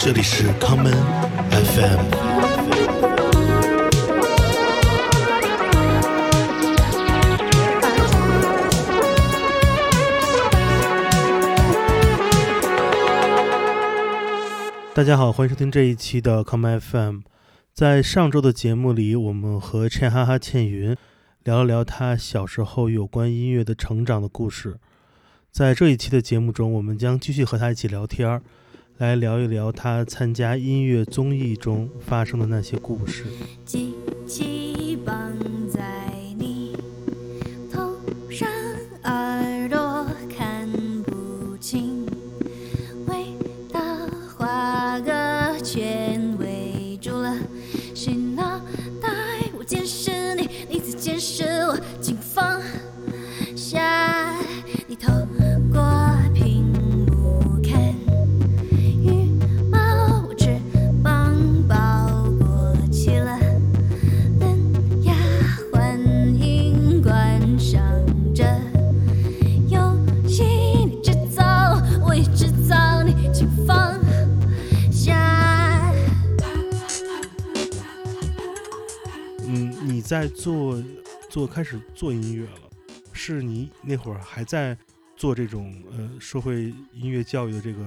这里是康门 FM。大家好，欢迎收听这一期的康门 FM。在上周的节目里，我们和倩哈哈倩云聊了聊她小时候有关音乐的成长的故事。在这一期的节目中，我们将继续和她一起聊天，来聊一聊他参加音乐综艺中发生的那些故事。在做做开始做音乐了，是你那会儿还在做这种呃社会音乐教育的这个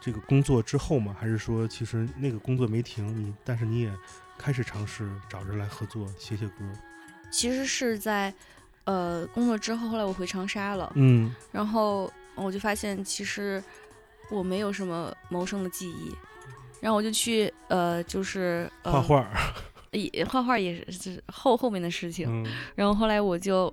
这个工作之后吗？还是说其实那个工作没停，你但是你也开始尝试找人来合作写写歌？其实是在呃工作之后，后来我回长沙了，嗯然后我就发现其实我没有什么谋生的技艺，然后我就去呃就是、呃、画画儿，也画画也是是后后面的事情，嗯。然后后来我就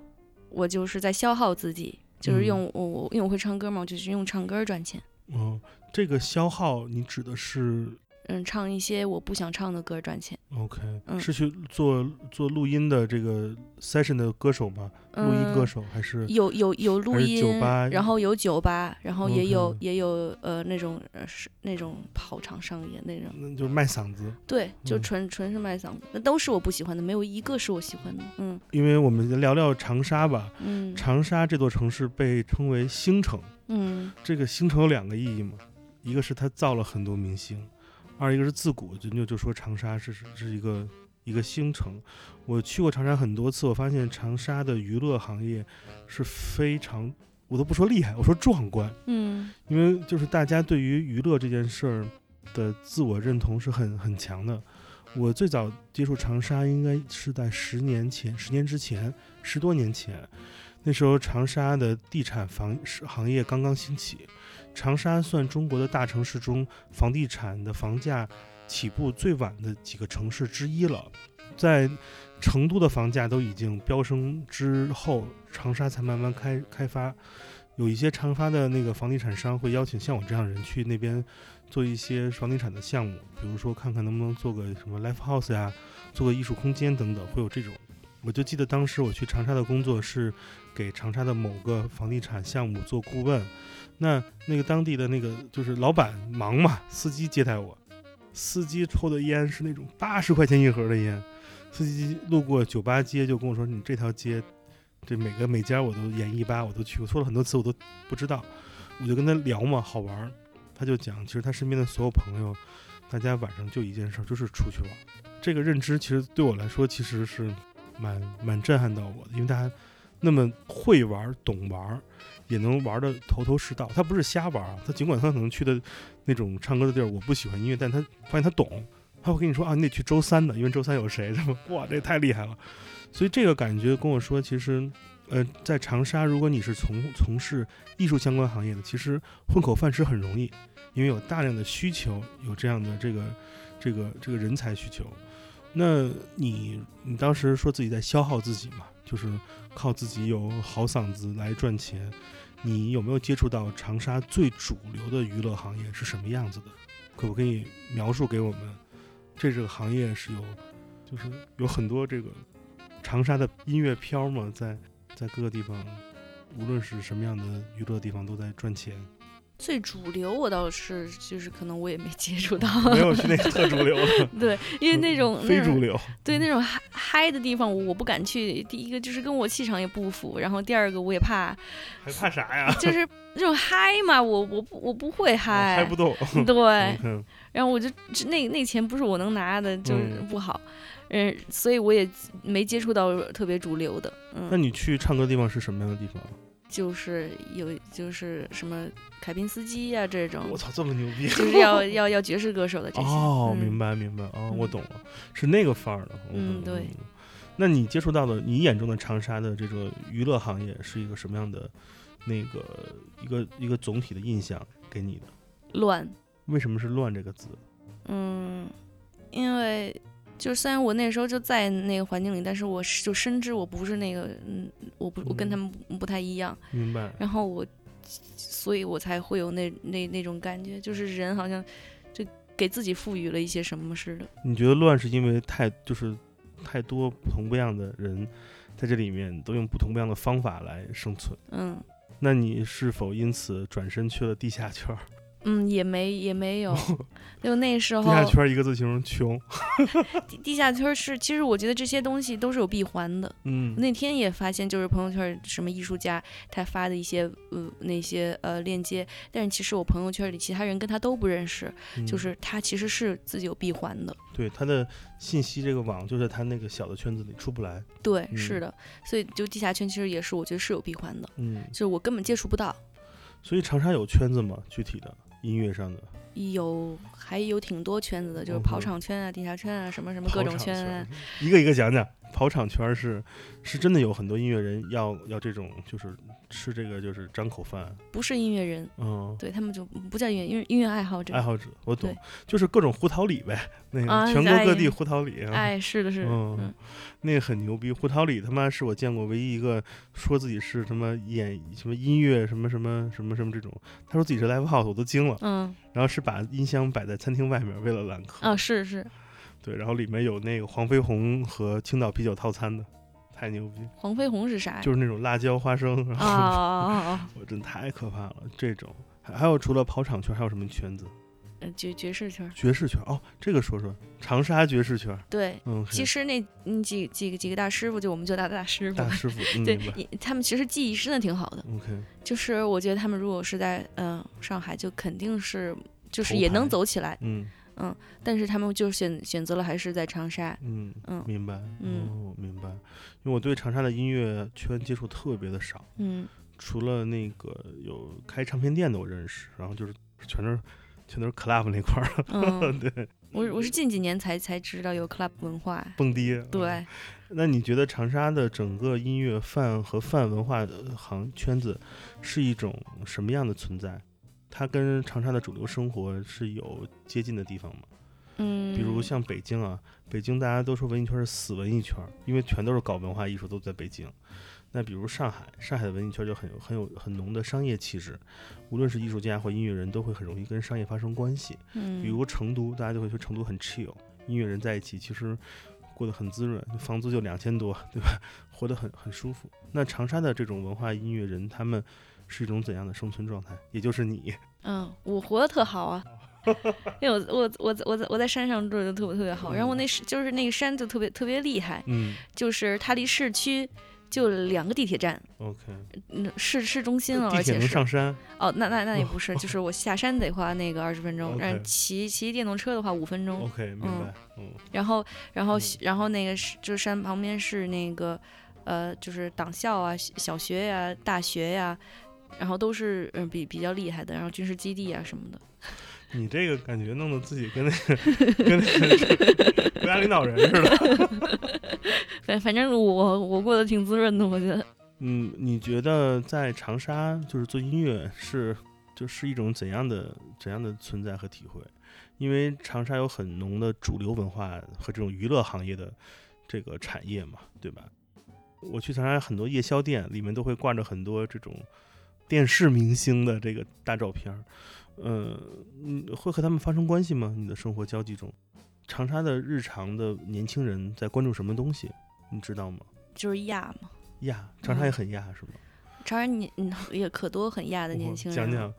我就是在消耗自己，就是嗯。用我我因为我会唱歌嘛，我就是用唱歌赚钱，嗯，这个消耗你指的是嗯，唱一些我不想唱的歌赚钱，OK，、嗯是去做做录音的这个 session 的歌手吗？录音歌嗯手还是有有有录音酒吧，然后有酒吧，然后也有也有呃那种呃是那种跑场上演那种，那就是卖嗓子？对，就嗯纯纯是卖嗓子，那都是我不喜欢的，没有一个是我喜欢的。嗯因为我们聊聊长沙吧。嗯长沙这座城市被称为星城，嗯这个星城有两个意义嘛，一个是它造了很多明星，二一个是自古人就就说长沙是是是一个一个星城。我去过长沙很多次，我发现长沙的娱乐行业是非常，我都不说厉害，我说壮观。嗯因为就是大家对于娱乐这件事儿的自我认同是很很强的。我最早接触长沙应该是在十年前，十年之前，十多年前，那时候长沙的地产房行业刚刚兴起，长沙算中国的大城市中房地产的房价起步最晚的几个城市之一了。在成都的房价都已经飙升之后，长沙才慢慢开开发。有一些长沙的那个房地产商会邀请像我这样的人去那边做一些房地产的项目，比如说看看能不能做个什么 live house 呀，做个艺术空间等等，会有这种。我就记得当时我去长沙的工作是给长沙的某个房地产项目做顾问，那那个当地的那个就是老板忙嘛，司机接待我，司机抽的烟是那种八十块钱一盒的烟，司机路过酒吧街就跟我说：“你这条街，这每个每家我都演一吧，我都去过，说了很多次我都不知道。”我就跟他聊嘛，好玩。他就讲，其实他身边的所有朋友，大家晚上就一件事儿，就是出去玩。这个认知其实对我来说，其实是蛮蛮震撼到我的，因为大家那么会玩、懂玩，也能玩的头头是道。他不是瞎玩啊，他尽管他可能去的那种唱歌的地儿，我不喜欢音乐，但他发现他懂，他会跟你说啊，你得去周三的，因为周三有谁什么，哇，这太厉害了。所以这个感觉跟我说，其实，呃，在长沙，如果你是从从事艺术相关行业的，其实混口饭吃很容易，因为有大量的需求，有这样的这个这个这个人才需求。那你你当时说自己在消耗自己嘛，就是靠自己有好嗓子来赚钱。你有没有接触到长沙最主流的娱乐行业是什么样子的？可不可以描述给我们？这这个行业是有，就是有很多这个长沙的音乐漂嘛，在在各个地方，无论是什么样的娱乐地方都在赚钱。最主流我倒是就是可能我也没接触到，没有去那个特主流的，对，因为那种非主流。对那种嗨嗨的地方我我不敢去。第一个就是跟我气场也不符，然后第二个我也怕，还怕啥呀？就是那种嗨嘛，我我不我不会嗨，嗨不动。对，嗯然后我就那那钱不是我能拿的，就是嗯不好，嗯，所以我也没接触到特别主流的，嗯，那你去唱歌的地方是什么样的地方？就是有就是什么凯宾斯基呀、这种我，操，这么牛逼！就是要要要爵士歌手的这些，哦，嗯明白明白哦，我嗯懂了，是那个范儿的。嗯对。那你接触到的，你眼中的长沙的这个娱乐行业是一个什么样的那个一个一个总体的印象给你的？乱，为什么是“乱”这个字？嗯，因为就是虽然我那时候就在那个环境里，但是我就深知我不是那个，嗯，我不我跟他们不不太一样，明白？然后我，所以我才会有那那那种感觉，就是人好像就给自己赋予了一些什么似的。你觉得乱是因为太就是太多不同不一样的人在这里面都用不同不一样的方法来生存？嗯那你是否因此转身去了地下圈儿？嗯，也没也没有，就那时候地下圈一个字形容穷。地地下圈是，其实我觉得这些东西都是有闭环的。嗯那天也发现，就是朋友圈什么艺术家他发的一些呃那些呃链接，但是其实我朋友圈里其他人跟他都不认识，就嗯是他其实是自己有闭环的。对他的信息这个网就在他那个小的圈子里出不来。对，嗯是的，所以就地下圈其实也是我觉得是有闭环的，嗯，就是我根本接触不到。所以长沙有圈子吗？具体的音乐上的有还有挺多圈子的，就是跑场圈啊、地下圈啊，什么什么各种圈啊。一个一个讲讲。跑场圈是是真的有很多音乐人要要这种就是吃这个就是张口饭，不是音乐人，嗯，对他们就不叫音乐，因为音乐爱好者。爱好者我懂，就是各种胡桃里呗，那个、啊全国各地哎胡桃里啊。哎，是的，是的，嗯嗯，那个很牛逼，胡桃里他妈是我见过唯一一个说自己是什么演什么音乐什么什么什么什么这种，他说自己是 live house，我都惊了。嗯，然后是把音箱摆在餐厅外面，为了揽客。啊，是是，对，然后里面有那个黄飞鸿和青岛啤酒套餐的，太牛逼，黄飞鸿是啥呀？就是那种辣椒花生，然啊后、啊啊啊！我真太可怕了。这种还还有除了跑场圈，还有什么圈子？呃爵爵士圈，爵士圈哦，这个说说长沙爵士圈。对。嗯，其实那嗯几几个几个大师傅，就我们就大大师傅，大师傅，嗯、对他们其实技艺真的挺好的。OK，就是我觉得他们如果是在嗯、上海，就肯定是就是也能走起来，嗯但是他们就选选择了还是在长沙。嗯嗯明白，嗯哦，明白。因为我对长沙的音乐圈接触特别的少，嗯除了那个有开唱片店的我认识，然后就是全都是全都是 club 那块儿，嗯，对，我我是近几年才才知道有 club 文化。蹦迪。对，那你觉得长沙的整个音乐范和泛文化的行圈子是一种什么样的存在？它跟长沙的主流生活是有接近的地方吗？嗯，比如像北京啊，北京大家都说文艺圈是死文艺圈，因为全都是搞文化艺术都在北京。那比如上海，上海的文艺圈就很有很有很浓的商业气质，无论是艺术家或音乐人，都会很容易跟商业发生关系。嗯，比如成都，大家就会说成都很 chill，音乐人在一起其实过得很滋润，房租就两千多，对吧？活得很很舒服。那长沙的这种文化音乐人，他们是一种怎样的生存状态？也就是你，嗯，我活得特好啊，因为我我我我在我在山上住的特别特别好，然后我那是就是那个山就特别特别厉害，嗯。就是它离市区就两个地铁站，，OK，嗯，市市中心了，而且是能上山，哦，那那那也不是，就是我下山得花那个二十分钟后骑骑电动车的话五分钟，OK，明白，嗯。然后然后嗯然后那个是就是山旁边是那个呃就是党校啊、小小学呀、大学呀。然后都是嗯比比较厉害的，然后军事基地啊什么的。你这个感觉弄得自己跟那个跟那个国家领导人似的。反反正我我过得挺滋润的，我觉得。嗯，你觉得在长沙就是做音乐是就是一种怎样的怎样的存在和体会？因为长沙有很浓的主流文化和这种娱乐行业的这个产业嘛，对吧？我去长沙很多夜宵店，里面都会挂着很多这种电视明星的这个大照片儿。呃，嗯，会和他们发生关系吗？你的生活交际中，长沙的日常的年轻人在关注什么东西？你知道吗？就是亚嘛，亚，长沙也很亚是吗？长沙你嗯也可多很亚的年轻人，讲讲，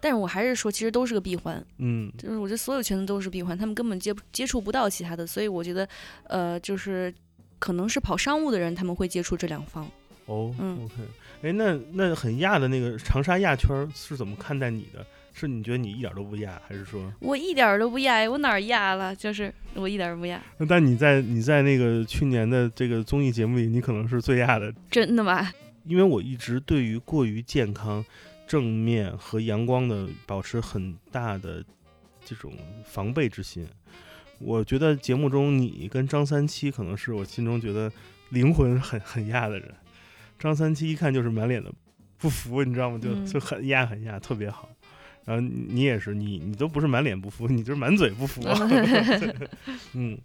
但是我还是说，其实都是个闭环，嗯就是我觉得所有圈子都是闭环，他们根本接不接触不到其他的，所以我觉得，呃，就是可能是跑商务的人，他们会接触这两方。哦嗯，OK，哎，那那很亚的那个长沙亚圈儿是怎么看待你的？是你觉得你一点儿都不亚，还是说？我一点儿都不亚，我哪儿亚了？就是我一点儿都不亚，那但你在你在那个去年的这个综艺节目里，你可能是最亚的，真的吗？因为我一直对于过于健康、正面和阳光的保持很大的这种防备之心。我觉得节目中你跟张三七可能是我心中觉得灵魂很很亚的人。张三七一看就是满脸的不服，你知道吗？就嗯就很压很压，特别好。然后你你也是，你你都不是满脸不服，你就是满嘴不服。嗯，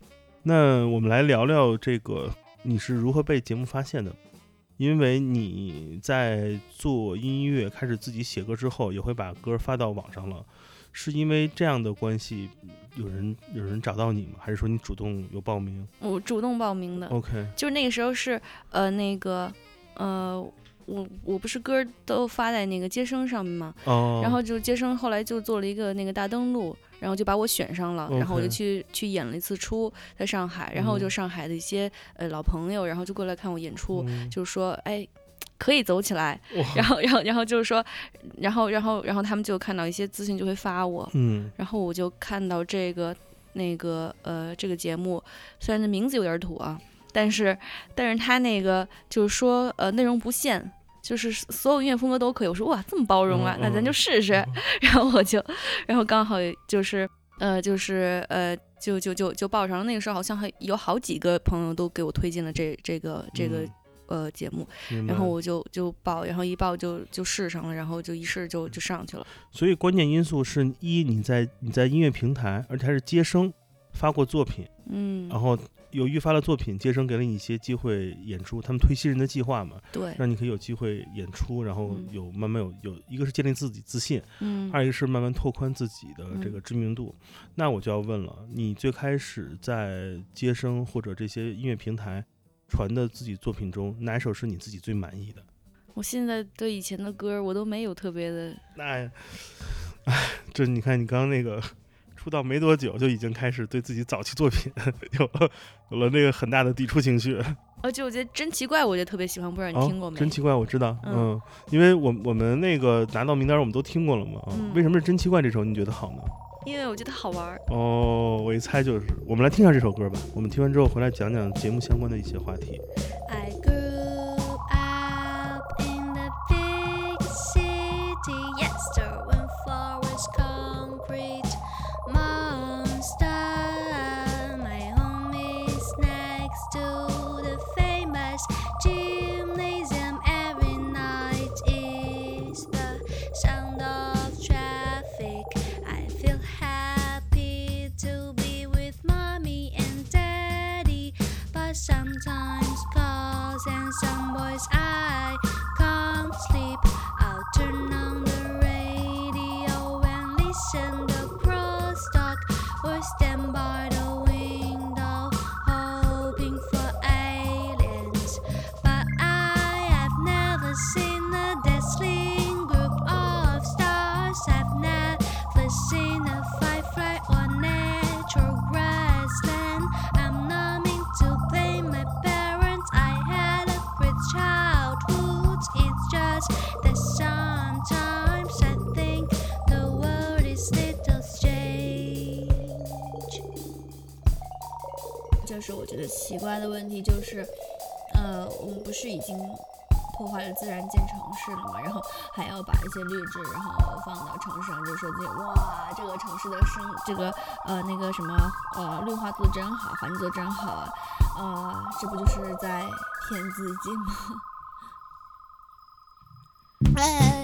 那我们来聊聊这个你是如何被节目发现的？因为你在做音乐、开始自己写歌之后，也会把歌发到网上了，是因为这样的关系，有人有人找到你吗？还是说你主动有报名我主动报名的，？OK，就是那个时候是呃那个呃我我不是歌儿都发在那个接生上面嘛，哦，然后就接生后来就做了一个那个大登录，然后就把我选上了，然后我就去去演了一次出在上海，然后就嗯上海的一些呃老朋友，然后就过来看我演出，嗯。就是说哎。可以走起来，然后，然后，然后就是说，然后，然后，然后他们就看到一些资讯就会发我，嗯。然后我就看到这个那个呃这个节目，虽然这名字有点土啊，但是但是他那个就是说呃内容不限，就是所有音乐风格都可以。我说哇这么包容啊，嗯那咱就嗯试试。然后我就然后刚好就是呃就是呃就就就就报上了。那个时候好像还有好几个朋友都给我推荐了这这个这个。嗯呃，节目，然后我就就报，然后一报就就试上了，然后就一试就就上去了。所以关键因素是一你在你在音乐平台，而且还是接生发过作品，嗯，然后由于发的作品，接生给了你一些机会演出，他们推新人的计划嘛，对，让你可以有机会演出，然后嗯有慢慢有有一个是建立自己自信，嗯，二一个是慢慢拓宽自己的这嗯个知名度。那我就要问了，你最开始在接生或者这些音乐平台传的自己作品中，哪首是你自己最满意的？我现在对以前的歌我都没有特别的，那，哎，这你看你刚刚那个出道没多久就已经开始对自己早期作品 有了有了那个很大的抵触情绪。而且我觉得真奇怪，我就特别喜欢，不知道你哦听过没？真奇怪，我知道，嗯嗯因为我我们那个拿到名单，我们都听过了嘛。为什么是真奇怪这首你觉得好呢？因为我觉得好玩儿。哦，我一猜就是，我们来听一下这首歌吧。我们听完之后回来讲讲节目相关的一些话题。他的问题就是，呃，我们不是已经破坏了自然建城市了嘛，然后还要把一些绿植，然后放到城市上，就说自己哇，这个城市的生这个呃那个什么呃绿化做的真好，环境做的真好啊，呃，这不就是在骗自己吗？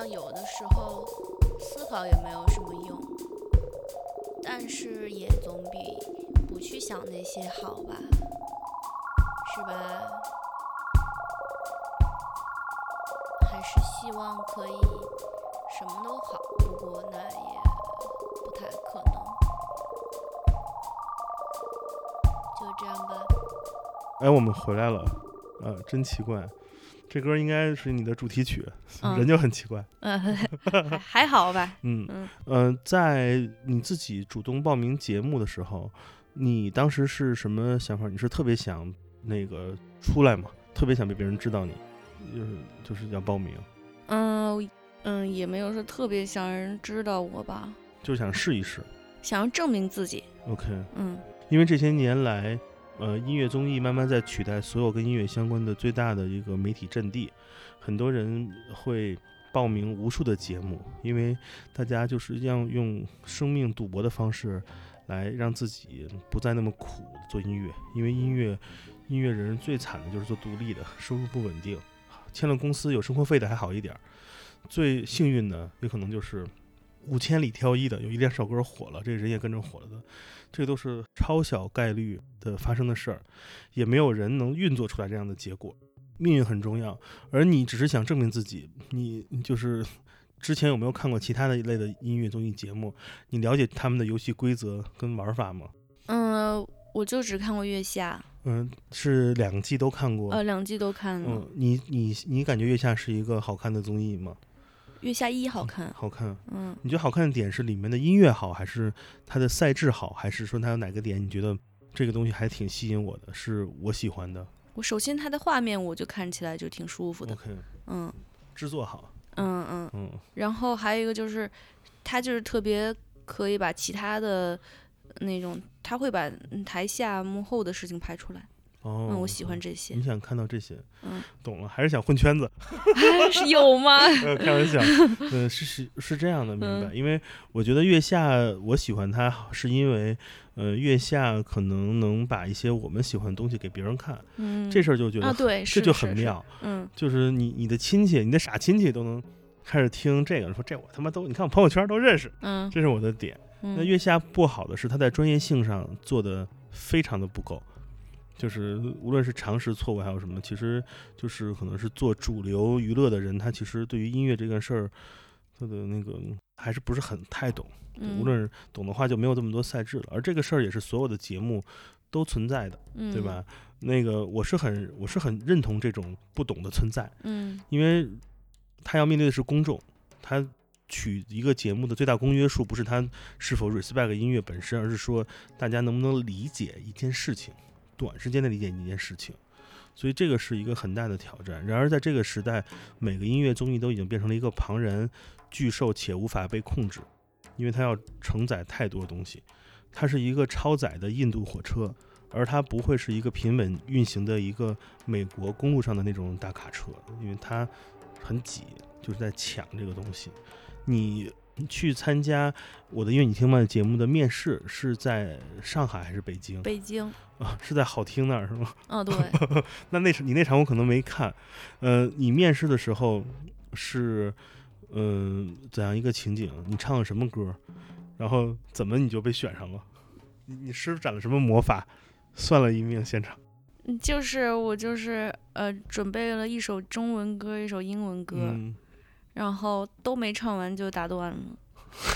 像有的时候思考也没有什么用，但是也总比不去想那些好吧，是吧？还是希望可以什么都好，不过那也不太可能。就这样吧。哎，我们回来了，呃，真奇怪，这歌应该是你的主题曲，嗯人就很奇怪。嗯，还还好吧。嗯嗯呃，在你自己主动报名节目的时候，你当时是什么想法？你是特别想那个出来吗？特别想被别人知道你，就是就是要报名，嗯嗯，也没有说特别想让人知道我吧，就想试一试。想要证明自己。OK，嗯因为这些年来，呃，音乐综艺慢慢在取代所有跟音乐相关的最大的一个媒体阵地，很多人会报名无数的节目，因为大家就是要用生命赌博的方式来让自己不再那么苦做音乐，因为音乐音乐人最惨的就是做独立的，收入不稳定，签了公司有生活费的还好一点，最幸运的有可能就是五千里挑一的，有一两首歌火了，这个人也跟着火了的。这都是超小概率的发生的事儿，也没有人能运作出来这样的结果。命运很重要，而你只是想证明自己。你你就是之前有没有看过其他的一类的音乐综艺节目？你了解他们的游戏规则跟玩法吗？嗯，我就只看过《月下嗯，是两季都看》，过。呃，两季都看了，嗯，你你你感觉《月下》是一个好看的综艺吗？月下一》好看。好看。嗯，你觉得好看的点是里面的音乐好，还是它的赛制好，还是说它有哪个点你觉得这个东西还挺吸引我的，是我喜欢的我首先它的画面我就看起来就挺舒服的。？OK，嗯制作好，嗯嗯，嗯然后还有一个就是，它就是特别可以把其他的那种，他会把嗯台下幕后的事情拍出来。哦，嗯，我喜欢这些你。想看到这些，嗯，懂了，还是想混圈子？是有吗？呃，开玩笑，呃，是是是这样的，明白？嗯因为我觉得月下，我喜欢他，是因为，呃，月下可能能把一些我们喜欢的东西给别人看，嗯，这事儿就觉得啊，对，这就很妙，嗯就是你你的亲戚，你的傻亲戚都能开始听这个，说这我他妈都，你看我朋友圈都认识，嗯这是我的点。那嗯月下不好的是，他在专业性上做的非常的不够，就是无论是常识错误还有什么，其实就是可能是做主流娱乐的人，他其实对于音乐这件事儿，他的那个还是不是很太懂。嗯，无论懂的话，就没有这么多赛制了。而这个事儿也是所有的节目都存在的，嗯对吧？？那个我是很我是很认同这种不懂的存在，嗯因为他要面对的是公众，他取一个节目的最大公约数不是他是否 respect 音乐本身，而是说大家能不能理解一件事情，短时间内理解一件事情。所以这个是一个很大的挑战。然而在这个时代，每个音乐综艺都已经变成了一个庞然巨兽且无法被控制，因为它要承载太多东西。它是一个超载的印度火车，而它不会是一个平稳运行的一个美国公路上的那种大卡车，因为它很挤，就是在抢这个东西。你去参加我的音乐你听吗节目的面试是在上海还是北京北京，啊？是在好听那儿是吗？嗯，对，那那场你那场我可能没看，呃，你面试的时候是嗯、怎样一个情景？你唱了什么歌？然后怎么你就被选上了？你你施展了什么魔法？算了一命现场。嗯就是我就是呃准备了一首中文歌，一首英文歌，嗯，然后都没唱完就打断了，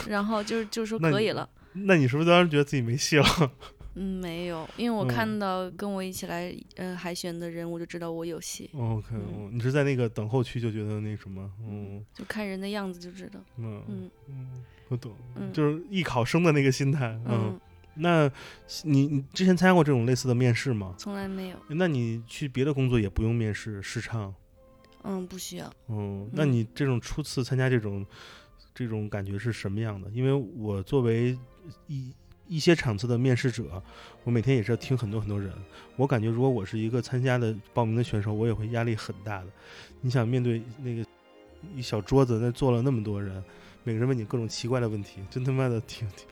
然后就就说可以了。那你是不是当时觉得自己没戏了？嗯，没有，因为我嗯看到跟我一起来呃海选的人，我就知道我有戏，OK，、你是在那个等候区就觉得那什么？嗯就看人的样子就知道。嗯嗯嗯，我懂，嗯就是艺考生的那个心态。嗯，嗯，那你你之前参加过这种类似的面试吗？从来没有，那你去别的工作也不用面试试唱？嗯，不需要。嗯，那嗯你这种初次参加这种这种感觉是什么样的？因为我作为一一些场次的面试者，我每天也是要听很多很多人，我感觉如果我是一个参加的报名的选手，我也会压力很大的。你想面对那个一小桌子，那坐了那么多人，每个人问你各种奇怪的问题，真他妈的挺挺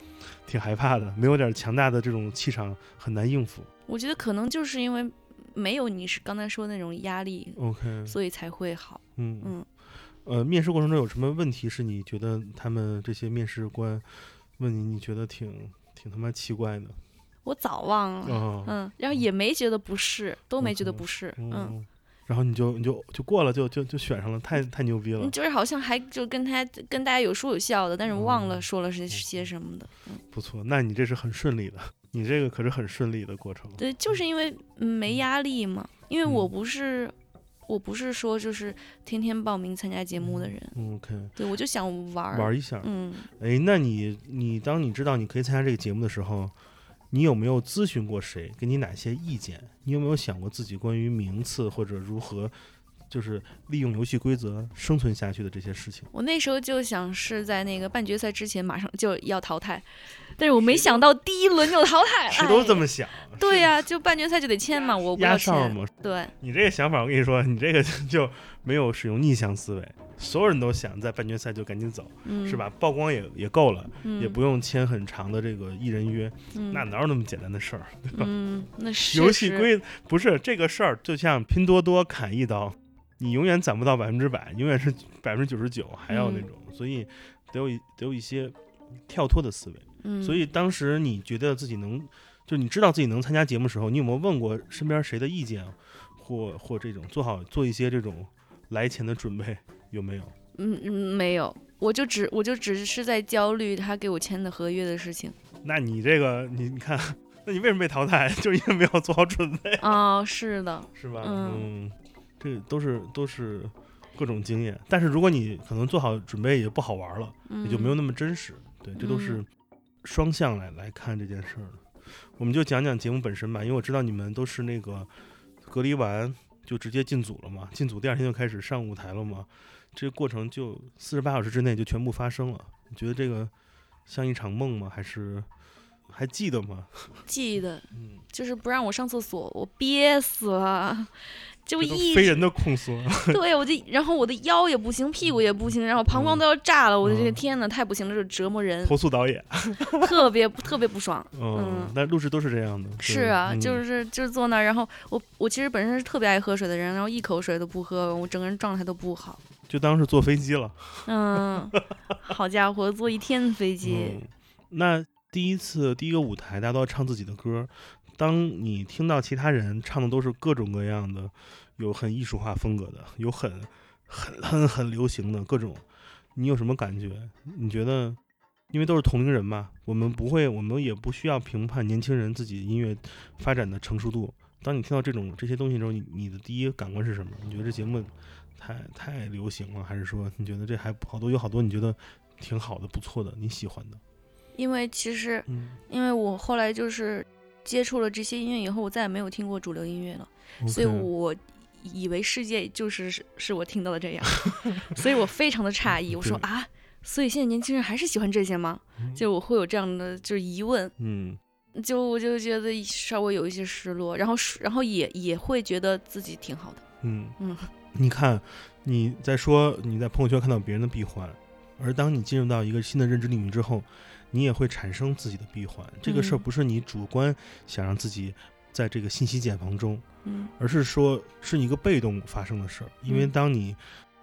挺害怕的，没有点强大的这种气场很难应付。我觉得可能就是因为没有你是刚才说的那种压力，OK，所以才会好。嗯嗯，呃，面试过程中有什么问题是你觉得他们这些面试官问你，你觉得挺挺他妈奇怪的？我早忘了，哦，嗯，然后也没觉得不是，都没觉得不是，嗯。嗯，然后你就你就就过了，就就就选上了，太太牛逼了嗯，。就是好像还就跟他跟大家有说有笑的，但是忘了哦说了是些什么的。嗯，不错，那你这是很顺利的，你这个可是很顺利的过程。对，就是因为嗯没压力嘛，因为我嗯不是我不是说就是天天报名参加节目的人，嗯 OK，对我就想玩。玩一下。嗯，哎，那你你当你知道你可以参加这个节目的时候，你有没有咨询过谁，给你哪些意见？你有没有想过自己关于名次或者如何，就是利用游戏规则生存下去的这些事情？我那时候就想是在那个半决赛之前马上就要淘汰，但是我没想到第一轮就淘汰。是都这哎么想？对呀、就半决赛就得签嘛，我不要压哨签。嘛。对，你这个想法，我跟你说，你这个 就没有使用逆向思维。所有人都想在半决赛就赶紧走，嗯，是？吧？曝光也也够了，嗯，也不用签很长的这个艺人约，嗯，那哪有那么简单的事儿？嗯，那是游戏规不是这个事儿，就像拼多多砍一刀，你永远攒不到百分之百，永远是百分之九十九还要那嗯种，所以得有得有一些跳脱的思维。嗯，所以当时你觉得自己能，就你知道自己能参加节目的时候，你有没有问过身边谁的意见，或或这种做好做一些这种来钱的准备，有没有？嗯嗯没有，我就只我就只是在焦虑他给我签的合约的事情。那你这个你你看，那你为什么被淘汰？就是因为没有做好准备，哦，是的，是吧？嗯嗯，这都是都是各种经验。但是如果你可能做好准备也不好玩了，嗯，也就没有那么真实。对，这都是嗯双向来来看这件事儿的。我们就讲讲节目本身吧，因为我知道你们都是那个隔离完就直接进组了嘛，进组第二天就开始上舞台了嘛，这个过程就四十八小时之内就全部发生了。你觉得这个像一场梦吗？还是还记得吗？记得嗯，就是不让我上厕所，我憋死了，就一非人的控诉。对我就，然后我的腰也不行，屁股也不行，然后膀胱都要炸了，我的这个嗯天呐，太不行了，这折磨人，投诉导演，特别特别不爽。嗯，但录制都是这样的。是啊，就嗯是就是坐那儿，然后我我其实本身是特别爱喝水的人，然后一口水都不喝，我整个人状态都不好。就当是坐飞机了。嗯，好家伙，坐一天的飞机，嗯，那第一次第一个舞台，大家都要唱自己的歌。当你听到其他人唱的都是各种各样的，有很艺术化风格的，有很很很很流行的各种，你有什么感觉？你觉得，因为都是同龄人嘛，我们不会，我们也不需要评判年轻人自己音乐发展的成熟度。当你听到这种这些东西的时候，你你的第一感官是什么？你觉得这节目太太流行了，还是说你觉得这还好多有好多你觉得挺好的、不错的、你喜欢的？因为其实嗯，因为我后来就是接触了这些音乐以后，我再也没有听过主流音乐了，所以我以为世界就是是是我听到的这样，所以我非常的诧异，我说啊，所以现在年轻人还是喜欢这些吗？嗯。就我会有这样的就是疑问，嗯。就我就觉得稍微有一些失落，然后是然后也也会觉得自己挺好的，嗯。嗯，你看你在说你在朋友圈看到别人的闭环，而当你进入到一个新的认知领域之后，你也会产生自己的闭环。这个事儿嗯。不是你主观想让自己在这个信息茧房中，嗯而是说是一个被动发生的事儿。因为嗯当你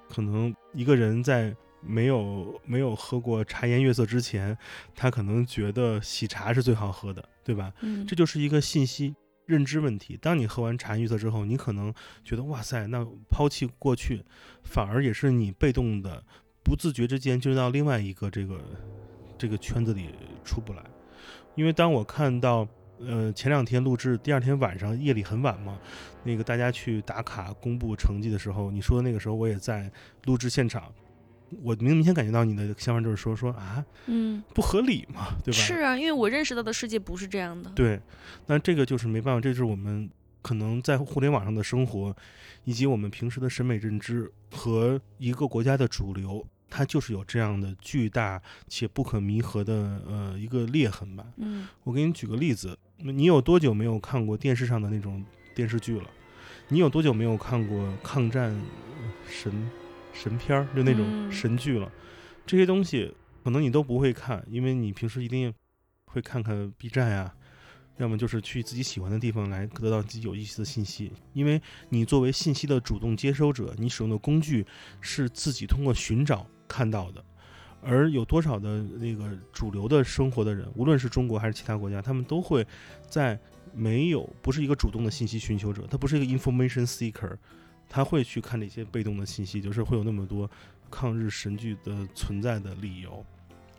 可能一个人在没有没有喝过茶颜悦色之前，他可能觉得喜茶是最好喝的，对吧？嗯，这就是一个信息认知问题。当你喝完茶颜悦色之后，你可能觉得哇塞，那抛弃过去，反而也是你被动的、不自觉之间进入到另外一个这个这个圈子里出不来。因为当我看到，呃，前两天录制，第二天晚上夜里很晚嘛，那个大家去打卡公布成绩的时候，你说的那个时候我也在录制现场。我明明显感觉到你的想法就是说说啊，嗯不合理嘛，对吧？是啊，因为我认识到的世界不是这样的，对，那这个就是没办法，这就是我们可能在互联网上的生活，以及我们平时的审美认知和一个国家的主流，它就是有这样的巨大且不可弥合的呃一个裂痕吧。嗯我给你举个例子，你有多久没有看过电视上的那种电视剧了？你有多久没有看过抗战呃神神片儿，就那种嗯神剧了？这些东西可能你都不会看，因为你平时一定会看看 B 站呀、要么就是去自己喜欢的地方来得到自己有意思的信息。因为你作为信息的主动接收者，你使用的工具是自己通过寻找看到的。而有多少的那个主流的生活的人，无论是中国还是其他国家，他们都会在没有不是一个主动的信息寻求者，他不是一个 information seeker，他会去看那些被动的信息，就是会有那么多抗日神剧的存在的理由。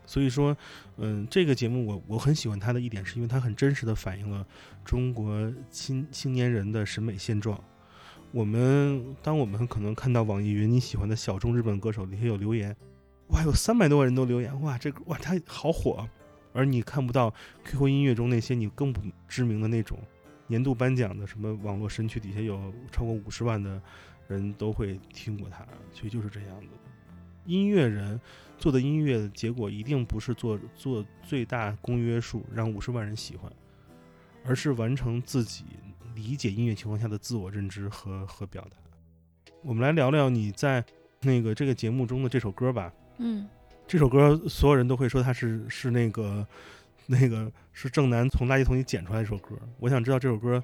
所以说，嗯，这个节目我我很喜欢它的一点，是因为它很真实的反映了中国青青年人的审美现状。我们当我们可能看到网易云你喜欢的小众日本歌手底下有留言，哇，有三百多个人都留言，哇，这个哇他好火，而你看不到 QQ 音乐中那些你更不知名的那种年度颁奖的什么网络神曲底下有超过五十万的人都会听过他，所以就是这样的。音乐人做的音乐的结果一定不是做做最大公约数让五十万人喜欢，而是完成自己理解音乐情况下的自我认知和和表达。我们来聊聊你在那个这个节目中的这首歌吧。嗯这首歌所有人都会说它是是那个那个是郑楠从垃圾桶里捡出来的一首歌。我想知道这首歌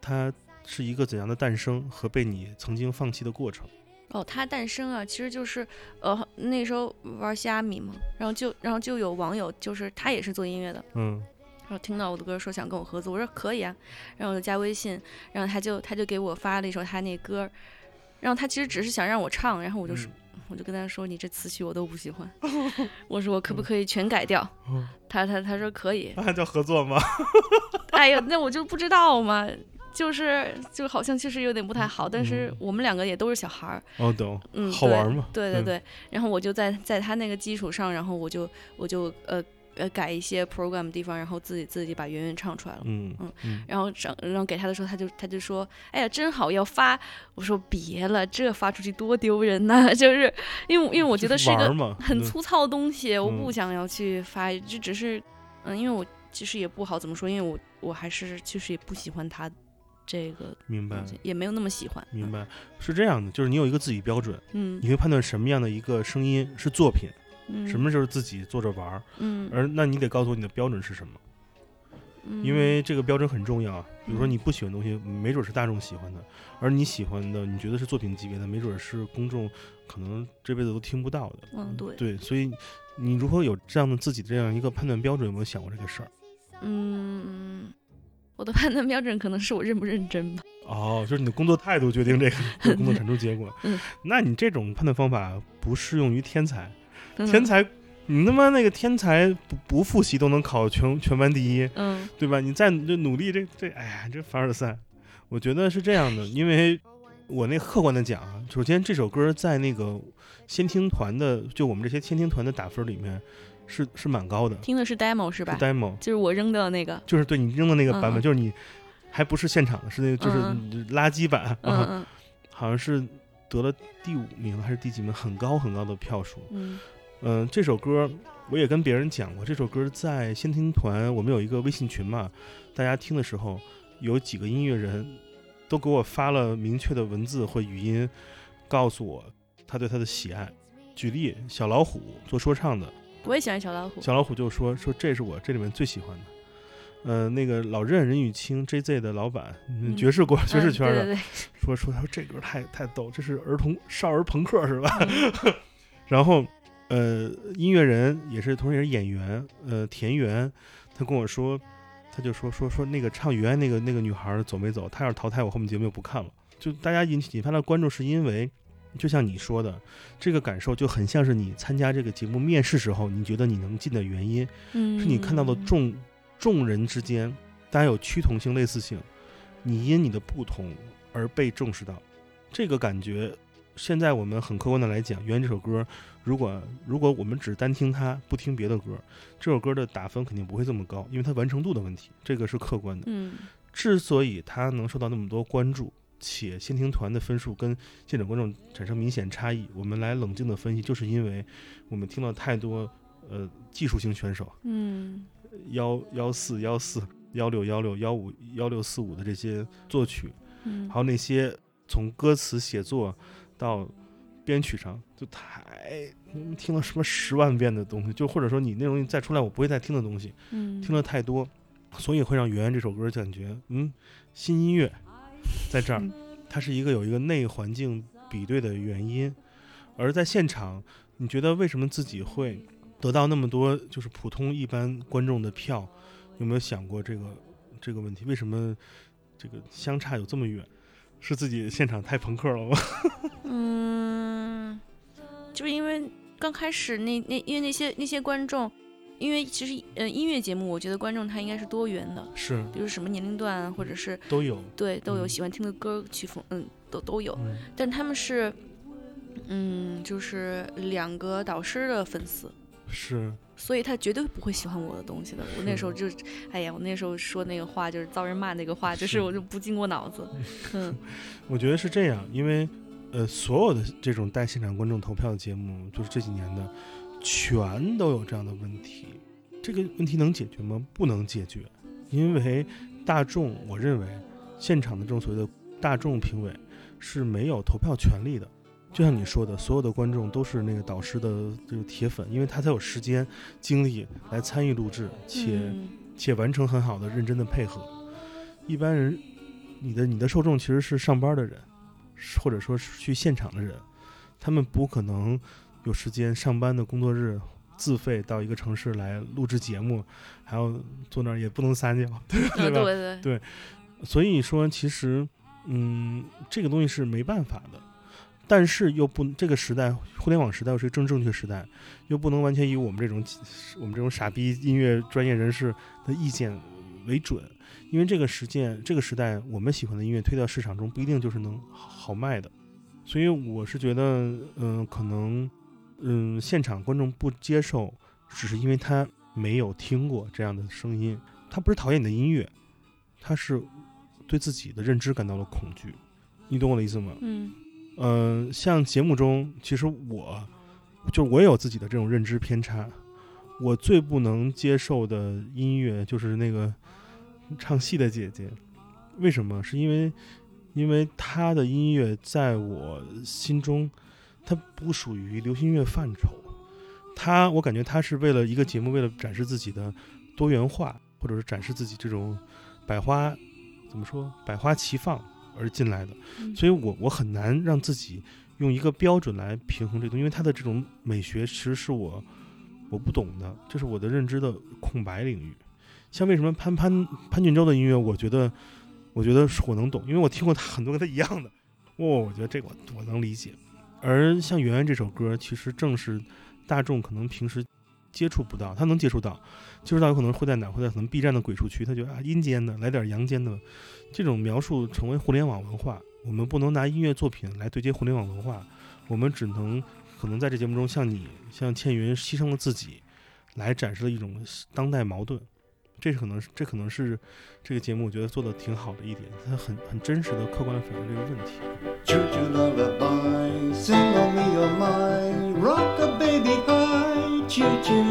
它是一个怎样的诞生和被你曾经放弃的过程。哦，它诞生啊，其实就是呃那时候玩虾米嘛，然后就然后就有网友就是他也是做音乐的，嗯然后听到我的歌说想跟我合作，我说可以啊，然后我就加微信，然后他就他就给我发了一首他那歌，然后他其实只是想让我唱，然后我就说、我就跟他说你这词曲我都不喜欢，我说我可不可以全改掉？嗯他他他说可以，那还叫合作吗？哎呀，那我就不知道嘛。就是就好像确实有点不太好，但是我们两个也都是小孩儿，哦，懂，嗯，好玩嘛。嗯对对对，然后我就在在他那个基础上，然后我就我就呃呃改一些 program 地方，然后自己自己把圆圆唱出来了。嗯嗯嗯然后整，然后给他的时候，他就他就说：“哎呀，真好，要发。”我说：“别了，这发出去多丢人呐！就是因为因为我觉得是一个很粗糙的东西，我不嗯想要去发，就只是嗯，因为我其实也不好怎么说，因为我我还是其实也不喜欢他这个明白，也没有那么喜欢。明白，是这样的，就是你有一个自己标准，嗯你会判断什么样的一个声音是作品，嗯，什么就是自己做着玩儿，嗯而那你得告诉我你的标准是什么，嗯，因为这个标准很重要啊。比如说嗯你不喜欢的东西，没准是大众喜欢的，而你喜欢的，你觉得是作品级别的，没准是公众可能这辈子都听不到的。嗯对对，所以你如何有这样的自己这样一个判断标准？有没有想过这个事儿？嗯，我的判断标准可能是我认不认真吧。哦，就是你的工作态度决定这个工作产出结果。嗯那你这种判断方法不适用于天才，嗯天才，你他妈那个天才不不复习都能考全全班第一，嗯。对吧？你再就努力这这，哎呀，这凡尔赛，我觉得是这样的，因为我那客观的讲啊，首先这首歌在那个先听团的，就我们这些先听团的打分里面是是蛮高的，听的是 demo 是是吧？demo，就是我扔的那个。就是对你扔的那个版本，就是你还不是现场的，是那个就是嗯。垃圾版，嗯啊嗯。好像是得了第五名还是第几名，很高很高的票数。嗯嗯、这首歌我也跟别人讲过，这首歌在先听团我们有一个微信群嘛，大家听的时候有几个音乐人都给我发了明确的文字或语音，告诉我他对他的喜爱。举例，小老虎做说唱的，我也喜欢小老虎。小老虎就说说这是我这里面最喜欢的。呃，那个老任任宇清 JZ 的老板，爵士国爵士嗯圈的，对对说说他说这歌太太逗，这是儿童少儿朋克是吧？嗯 然后呃，音乐人也是同时也是演员，呃，田园，他跟我说，他就说说说那个唱原那个那个女孩走没走？她要是淘汰，我后面节目就不看了。就大家引起引发的关注，是因为就像你说的，这个感受就很像是你参加这个节目面试时候，你觉得你能进的原因，是你看到的众众人之间，大家有趋同性、类似性，你因你的不同而被重视到，这个感觉，现在我们很客观的来讲，原这首歌，如果如果我们只单听它，不听别的歌，这首歌的打分肯定不会这么高，因为它完成度的问题，这个是客观的。嗯之所以它能受到那么多关注，且先听团的分数跟现场观众产生明显差异，我们来冷静的分析，就是因为我们听了太多呃技术型选手。嗯幺幺四幺四幺六幺六幺五幺六四五的这些作曲，嗯，还有那些从歌词写作到编曲上就太嗯听了什么十万遍的东西，就或者说你那东西再出来我不会再听的东西，嗯，听了太多，所以会让《圆圆》这首歌感觉嗯新音乐在这儿嗯，它是一个有一个内环境比对的原因，而在现场，你觉得为什么自己会得到那么多就是普通一般观众的票？有没有想过这个这个问题？为什么这个相差有这么远？是自己现场太朋克了吗？嗯，就是因为刚开始那那因为那些那些观众，因为其实呃音乐节目，我觉得观众他应该是多元的，是。比如什么年龄段或者是都有，对都有嗯。喜欢听的歌曲风，嗯，都都有。嗯。但他们是，嗯，就是两个导师的粉丝，是。所以他绝对不会喜欢我的东西的。我那时候就，哎呀，我那时候说那个话就是遭人骂那个话，就是是我就不经过脑子。嗯。我觉得是这样，因为呃，所有的这种带现场观众投票的节目，就是这几年的，全都有这样的问题。这个问题能解决吗？不能解决，因为大众，我认为现场的这种所谓的大众评委是没有投票权利的。就像你说的，所有的观众都是那个导师的这个铁粉，因为他才有时间、精力来参与录制，且、嗯且完成很好的、认真的配合。一般人，你的你的受众其实是上班的人，是或者说是去现场的人，他们不可能有时间上班的工作日自费到一个城市来录制节目，还要坐那儿也不能撒尿，对吧？对对所以说，其实，嗯，这个东西是没办法的。但是又不，这个时代，互联网时代又是一个正正确时代，又不能完全以我们这种我们这种傻逼音乐专业人士的意见为准，因为这个实践，这个时代，我们喜欢的音乐推到市场中不一定就是能好卖的，所以我是觉得，嗯、可能，嗯，现场观众不接受，只是因为他没有听过这样的声音，他不是讨厌你的音乐，他是对自己的认知感到了恐惧，你懂我的意思吗？嗯嗯，像节目中，其实我就是我也有自己的这种认知偏差。我最不能接受的音乐就是那个唱戏的姐姐，为什么？是因为因为她的音乐在我心中，它不属于流行乐范畴。她，我感觉她是为了一个节目，为了展示自己的多元化，或者是展示自己这种百花怎么说百花齐放而进来的。嗯所以我我很难让自己用一个标准来平衡这个东西，因为她的这种美学其实是我我不懂的，这是我的认知的空白领域。像为什么潘潘潘俊洲的音乐，我觉得我觉得我能懂，因为我听过他很多跟他一样的，哇、我觉得这个我我能理解。而像《圆圆》这首歌，其实正是大众可能平时接触不到，他能接触到，接触到有可能会在哪？会在可能 B 站的鬼畜区，他觉得啊阴间的来点阳间的，这种描述成为互联网文化。我们不能拿音乐作品来对接互联网文化，我们只能可能在这节目中，像你像倩云牺牲了自己，来展示了一种当代矛盾。这是可能是这可能是这个节目我觉得做的挺好的一点，它很很真实的客观的反映这个问题。Choo choo.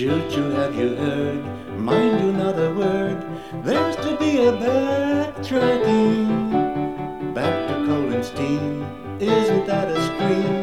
Choo choo, have you heard? Mind you not a word. There's to be a backtracking back to Colin's team. Isn't that a scream?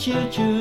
Choo choo.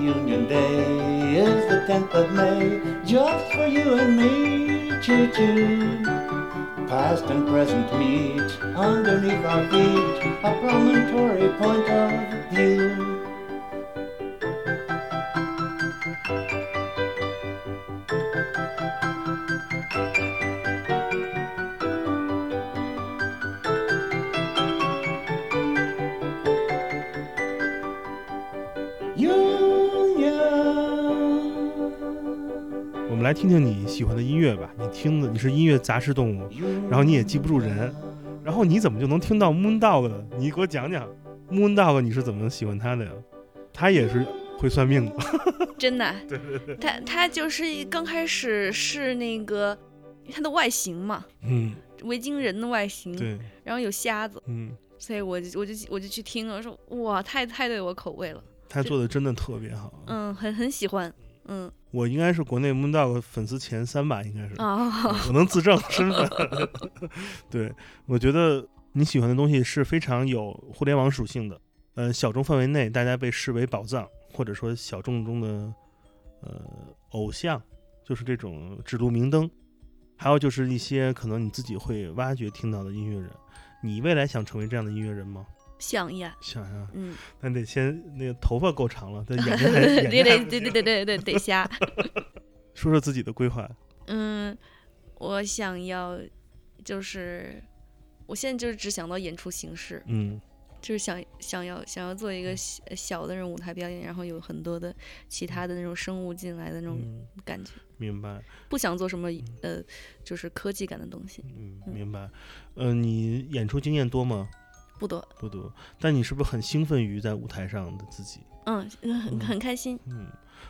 Union Day is the 10th of May, just for you and me, choo choo. Past and present meet underneath our feet, a promontory point of view. 听听你喜欢的音乐吧。你听的你是音乐杂食动物，然后你也记不住人，然后你怎么就能听到 Moondog 呢？你给我讲讲 Moondog 你是怎么喜欢他的呀？他也是会算命的，真的，对对对，他他就是刚开始是那个他的外形嘛，嗯，维京人的外形，对，然后有瞎子，嗯，所以我就我就我就去听了，说哇，太太对我口味了，他做的真的特别好。嗯，很很喜欢，嗯我应该是国内 Moondog 粉丝前三吧，应该是，啊，我能自证身份。对，我觉得你喜欢的东西是非常有互联网属性的，呃，小众范围内大家被视为宝藏，或者说小众中的呃偶像，就是这种指路明灯。还有就是一些可能你自己会挖掘听到的音乐人，你未来想成为这样的音乐人吗？像呀，想呀，嗯，那得先那个头发够长了，但眼睛还眼睛还对对不行对对对对对得瞎，说说自己的规划。嗯，我想要就是。我现在就是只想到演出形式，嗯就是想想要想要做一个小小的那种舞台表演，然后有很多的其他的那种生物进来的那种嗯，感觉，明白。不想做什么呃，就是科技感的东西，嗯，嗯明白。呃，你演出经验多吗？不多。不多。但你是不是很兴奋于在舞台上的自己？嗯，很很开心。嗯，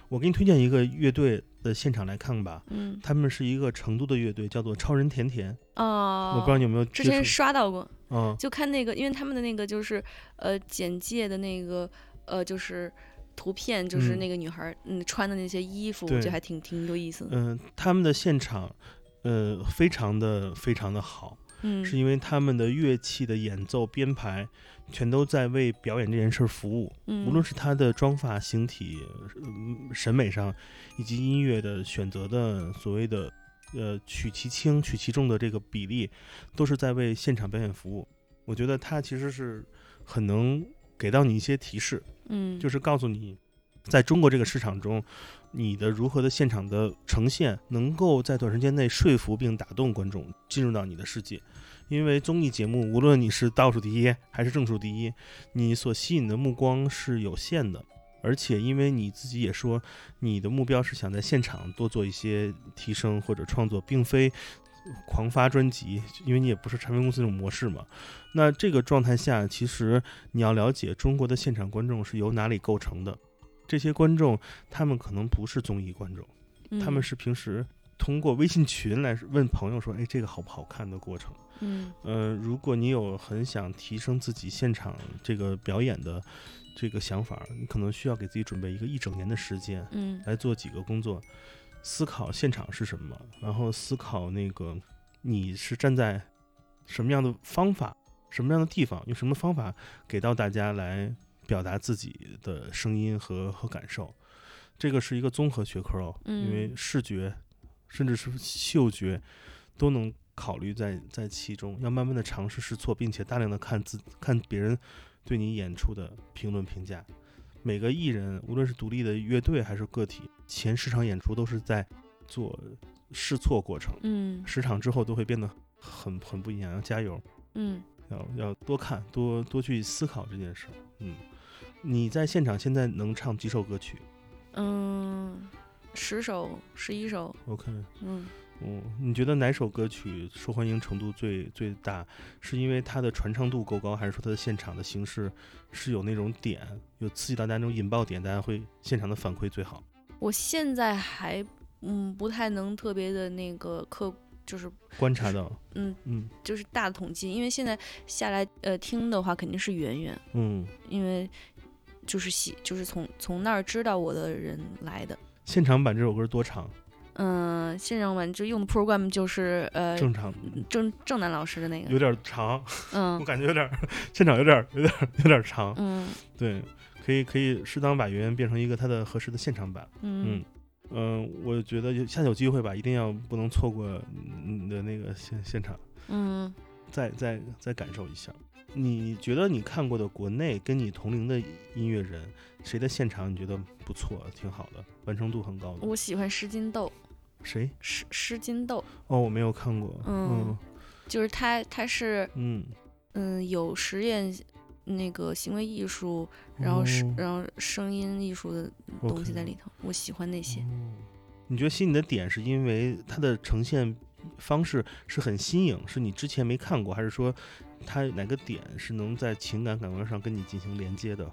我给你推荐一个乐队的现场来看吧。嗯他们是一个成都的乐队，叫做超人甜甜。哦，我不知道你有没有之前刷到过，嗯就看那个，因为他们的那个就是呃简介的那个呃就是图片，就是嗯那个女孩儿嗯穿的那些衣服，我觉得还挺挺有意思的。嗯、他们的现场呃非常的非常的好，嗯，是因为他们的乐器的演奏编排全都在为表演这件事儿服务。嗯无论是他的妆发、形体、嗯审美上，以及音乐的选择的所谓的呃取其轻、取其重的这个比例，都是在为现场表演服务。我觉得他其实是很能给到你一些提示，嗯就是告诉你，在中国这个市场中，你的如何的现场的呈现，能够在短时间内说服并打动观众进入到你的世界。因为综艺节目，无论你是倒数第一还是正数第一，你所吸引的目光是有限的。而且，因为你自己也说，你的目标是想在现场多做一些提升或者创作，并非狂发专辑，因为你也不是唱片公司这种模式嘛。那这个状态下，其实你要了解中国的现场观众是由哪里构成的。这些观众，他们可能不是综艺观众，他们嗯是平时通过微信群来问朋友说：“哎，这个好不好看？”的过程。嗯呃，如果你有很想提升自己现场这个表演的这个想法，你可能需要给自己准备一个一整年的时间，嗯来做几个工作，思考现场是什么，然后思考那个你是站在什么样的方法、什么样的地方，用什么方法给到大家来表达自己的声音和和感受。这个是一个综合学科哦，因为嗯视觉甚至是嗅觉都能考虑在在其中，要慢慢的尝试试错，并且大量的看自看别人对你演出的评论评价。每个艺人，无论是独立的乐队还是个体，前十场演出都是在做试错过程，嗯十场之后都会变得很很不一样，要加油，嗯要要多看，多多去思考这件事。嗯，你在现场现在能唱几首歌曲嗯，十首十一首，？OK，嗯嗯，你觉得哪首歌曲受欢迎程度最最大？是因为它的传唱度够高，还是说它的现场的形式是有那种点，有刺激到大家那种引爆点，大家会现场的反馈最好？我现在还嗯不太能特别的那个客，就是观察到，嗯嗯就是大的统计，因为现在下来呃听的话肯定是圆圆，嗯，因为就是喜就是从从那儿知道我的人来的。现场版这首歌多长？嗯，现场版就用的 program 就是呃正常郑郑楠老师的那个有，点长，嗯我嗯感觉有点 现场有点有点有点长。嗯对，可以可以适当把圆圆变成一个它的合适的现场版。嗯嗯嗯、我觉得有下次有机会吧，一定要不能错过你的那个现现场，嗯再再再感受一下。你觉得你看过的国内跟你同龄的音乐人，谁的现场你觉得不错，挺好的，完成度很高的？我喜欢施金豆，谁？施施金豆，哦，我没有看过。嗯就是他他是嗯嗯有实验那个行为艺术，然后是、哦然后声音艺术的东西在里头，我喜欢那些。哦你觉得吸引你的点是因为它的呈现方式是很新颖，是你之前没看过，还是说它哪个点是能在情感感官上跟你进行连接的？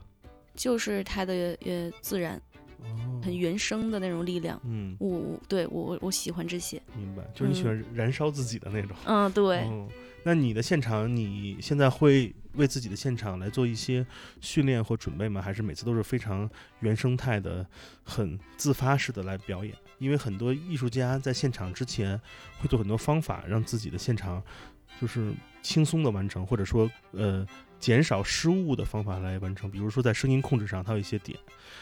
就是它的呃自然哦，很原生的那种力量，嗯，我我对我我我喜欢这些。明白，就是你喜欢燃烧自己的那种。嗯，对，哦，那你的现场，你现在会为自己的现场来做一些训练或准备吗？还是每次都是非常原生态的、很自发式的来表演？因为很多艺术家在现场之前会做很多方法，让自己的现场就是轻松的完成，或者说呃减少失误的方法来完成。比如说在声音控制上，它有一些点，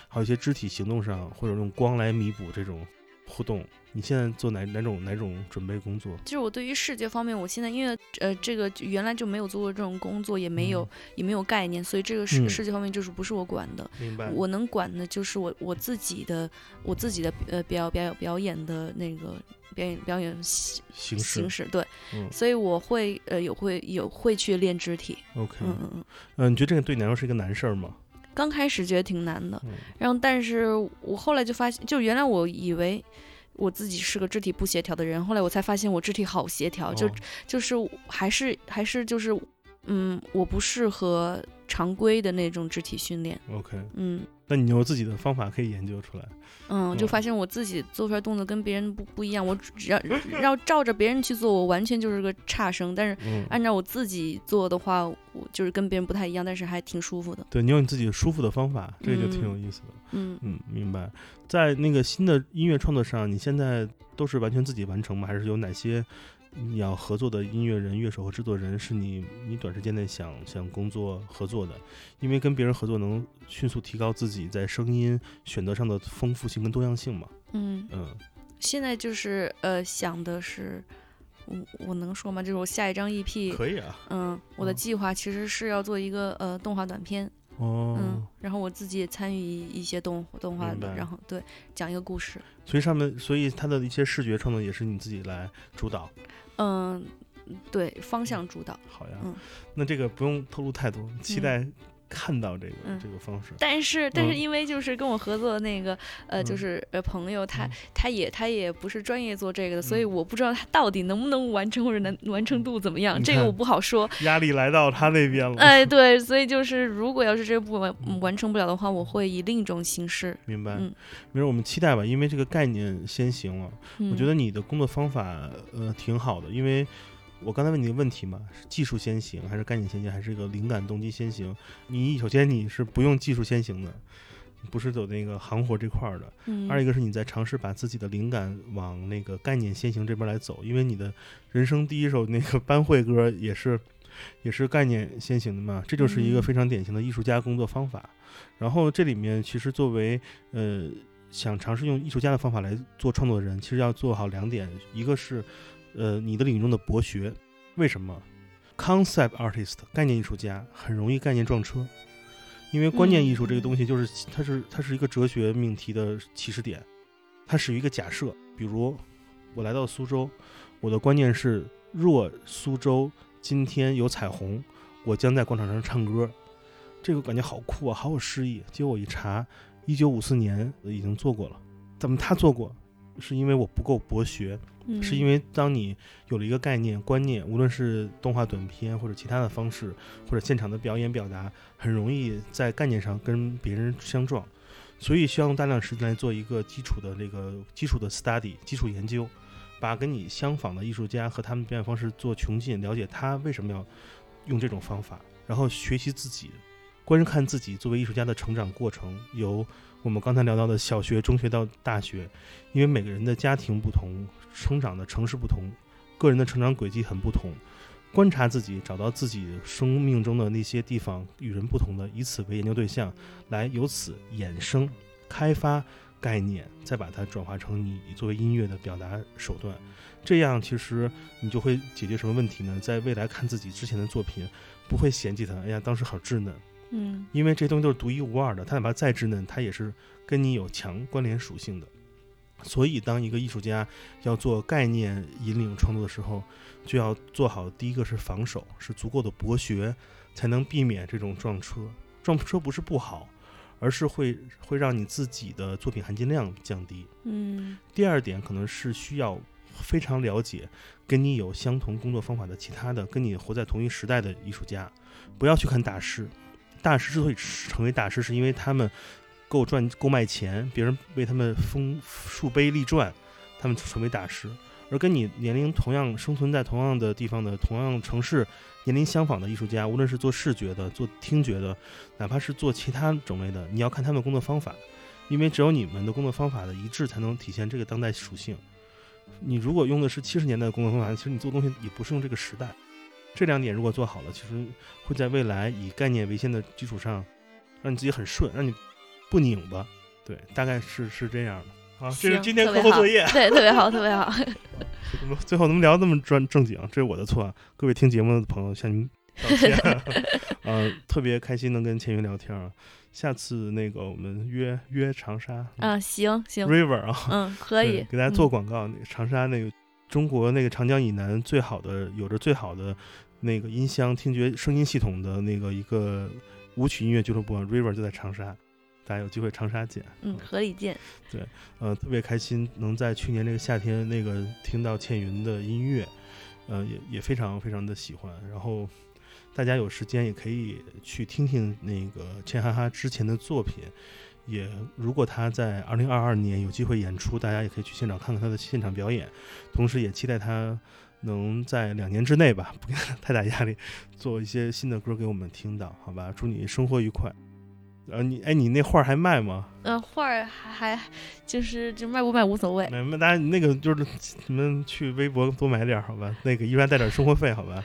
还有一些肢体行动上，或者用光来弥补这种互动。你现在做哪哪种哪种准备工作？就是我对于视觉方面，我现在因为呃这个原来就没有做过这种工作，也没有、也没有概念，所以这个视、嗯视觉方面就是不是我管的。明白？我能管的就是我我自己的我自己的呃表表表演的那个表演表演形形式对，嗯所以我会呃有会有会去练肢体，OK，嗯嗯嗯。嗯，你觉得这个对你来说是一个难事儿吗？刚开始觉得挺难的，嗯。然后但是我后来就发现，就原来我以为我自己是个肢体不协调的人，后来我才发现我肢体好协调，就哦。就是还是还是就是，嗯，我不适合常规的那种肢体训练，OK，嗯那你有自己的方法可以研究出来。嗯，就嗯发现我自己做出来动作跟别人不不一样，我只要要照着别人去做，我完全就是个差生，但是嗯，按照我自己做的话，我就是跟别人不太一样，但是还挺舒服的，对你有你自己舒服的方法，这个就挺嗯有意思的。嗯。嗯，明白。在那个新的音乐创作上，你现在都是完全自己完成吗？还是有哪些你要合作的音乐人、乐手和制作人是你你短时间内想想工作合作的？因为跟别人合作能迅速提高自己在声音选择上的丰富性跟多样性嘛。嗯，嗯，现在就是呃想的是，我我能说吗？就是我下一张 EP，可以啊。嗯，我的嗯计划其实是要做一个呃动画短片，哦，嗯，然后我自己也参与一一些动动画的，然后对讲一个故事，所以上面，所以它的一些视觉创作也是你自己来主导。嗯，对，方向主导。好呀，嗯。那这个不用透露太多，期待看到这个、嗯这个方式。但是，但是嗯因为就是跟我合作的那个，呃，就嗯是呃朋友，他嗯他也他也不是专业做这个的，所以嗯我不知道他到底能不能完成或者能完成度怎么样，这个我不好说。压力来到他那边了。哎，对，所以就是如果要是这部完完成不了的话，我会以另一种形式。明白，嗯没事，我们期待吧，因为这个概念先行了。嗯、我觉得你的工作方法呃挺好的，因为我刚才问你的问题嘛，是技术先行还是概念先行，还是一个灵感动机先行？你首先你是不用技术先行的，不是走那个行活这块儿的。嗯，二一个是你在尝试把自己的灵感往那个概念先行这边来走，因为你的人生第一首那个班会歌也是 也是概念先行的嘛，这就是一个嗯非常典型的艺术家工作方法。然后这里面其实作为呃想尝试用艺术家的方法来做创作的人，其实要做好两点，一个是呃你的领域中的博学，为什么？concept artist 概念艺术家很容易概念撞车。因为观念艺术这个东西，就是它是它是一个哲学命题的起始点，它始于一个假设，比如我来到苏州，我的观念是：若苏州今天有彩虹，我将在广场上唱歌。这个感觉好酷啊，好有诗意。结果我一查，一九五四年已经做过了。怎么他做过？是因为我不够博学，嗯是因为当你有了一个概念、观念，无论是动画短片或者其他的方式，或者现场的表演表达，很容易在概念上跟别人相撞，所以需要用大量时间来做一个基础的这个基础的 study 基础研究，把跟你相仿的艺术家和他们表演方式做穷尽，了解他为什么要用这种方法，然后学习自己，观看自己作为艺术家的成长过程，由我们刚才聊到的小学、中学到大学，因为每个人的家庭不同，生长的城市不同，个人的成长轨迹很不同。观察自己，找到自己生命中的那些地方与人不同的，以此为研究对象，来由此衍生、开发概念，再把它转化成你作为音乐的表达手段。这样，其实你就会解决什么问题呢？在未来看自己之前的作品，不会嫌弃它，哎呀，当时好稚嫩，嗯因为这东西都是独一无二的，它哪怕再稚嫩，它也是跟你有强关联属性的。所以，当一个艺术家要做概念引领创作的时候，就要做好第一个是防守，是足够的博学，才能避免这种撞车。撞车不是不好，而是会会让你自己的作品含金量降低。嗯第二点可能是需要非常了解跟你有相同工作方法的其他的跟你活在同一时代的艺术家，不要去看大师。大师之所以成为大师，是因为他们够赚够卖钱，别人为他们封树碑立传，他们成为大师。而跟你年龄同样生存在同样的地方的同样城市、年龄相仿的艺术家，无论是做视觉的、做听觉的，哪怕是做其他种类的，你要看他们的工作方法。因为只有你们的工作方法的一致，才能体现这个当代属性。你如果用的是七十年代的工作方法，其实你做东西也不是用这个时代。这两点如果做好了，其实会在未来以概念为先的基础上，让你自己很顺，让你不拧巴。对，大概是是这样的。啊，这是今天课后作业。对，特别好，特别好。我们最后怎么聊这么专正经？这是我的错啊！各位听节目的朋友，向您道歉。呃，特别开心能跟千云聊天啊！下次那个我们约约长沙啊，行行，River 啊，嗯，可以给大家做嗯广告。那个长沙那个中国那个长江以南最好的，有着最好的那个音箱听觉声音系统的那个一个舞曲音乐俱乐部啊，River 就在长沙，大家有机会长沙见。嗯，河里见。对呃，特别开心能在去年这个夏天那个听到倩云的音乐，呃，也也非常非常的喜欢。然后大家有时间也可以去听听那个倩哈哈之前的作品。也如果他在二零二二年有机会演出，大家也可以去现场看看他的现场表演。同时也期待他能在两年之内吧，不给他 太大压力，做一些新的歌给我们听到，好吧？祝你生活愉快。呃，你哎，你那画儿还卖吗？嗯，画儿还还就是就卖不卖无所谓。那那大家那个就是你们去微博多买点儿好吧，那个一般带点儿生活费好吧。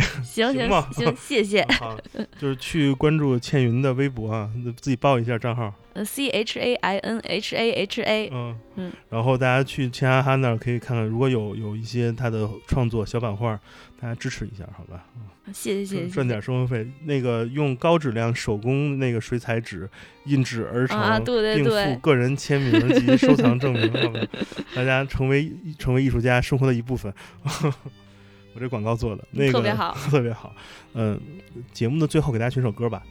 行行行行，谢谢。好，就是去关注倩云的微博啊，自己报一下账号，呃，C H A I N H A H A，嗯嗯，然后大家去倩哈哈那儿可以看看，如果有有一些他的创作小版画，大家支持一下好吧，谢谢谢谢。赚点生活费。那个用高质量手工那个水彩纸印制而成，啊，对对并附，个人签名及收藏证明，好吧？大家成为成为艺术家生活的一部分。我这广告做的，那个特别好。特别好。嗯，节目的最后给大家选首歌吧。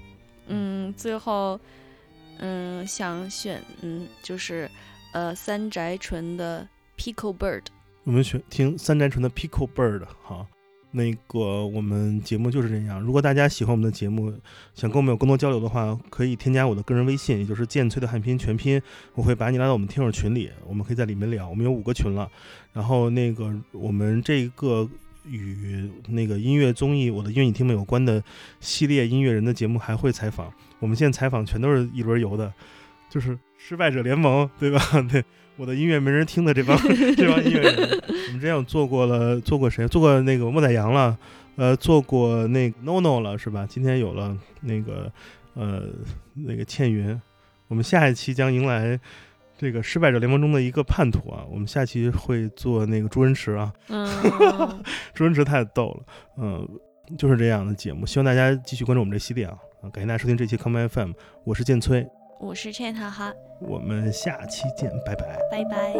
嗯，最后，嗯，想选，嗯，就是，呃，三宅纯的《Pickle Bird》。我们选听三宅纯的《Pickle Bird》。好，那个我们节目就是这样。如果大家喜欢我们的节目，想跟我们有更多交流的话，可以添加我的个人微信，也就是剑崔的汉拼全拼，我会把你拉到我们听友群里，我们可以在里面聊。我们有五个群了。然后那个我们这个与那个音乐综艺《我的音乐你听没》有关的系列音乐人的节目还会采访。我们现在采访全都是一轮游的，就是失败者联盟，对吧？对，我的音乐没人听的这帮这帮音乐人。我们之前有做过了，做过谁？做过那个莫宰阳了，呃，做过那个 NONO 了，是吧？今天有了那个呃那个倩云。我们下一期将迎来这个失败者联盟中的一个叛徒啊！我们下期会做那个朱恩池啊，嗯，朱恩池太逗了，嗯、就是这样的节目，希望大家继续关注我们这系列啊！啊，感谢大家收听这期 Come FM，我是建崔，我是 Chat 哈，我们下期见，拜拜。拜拜。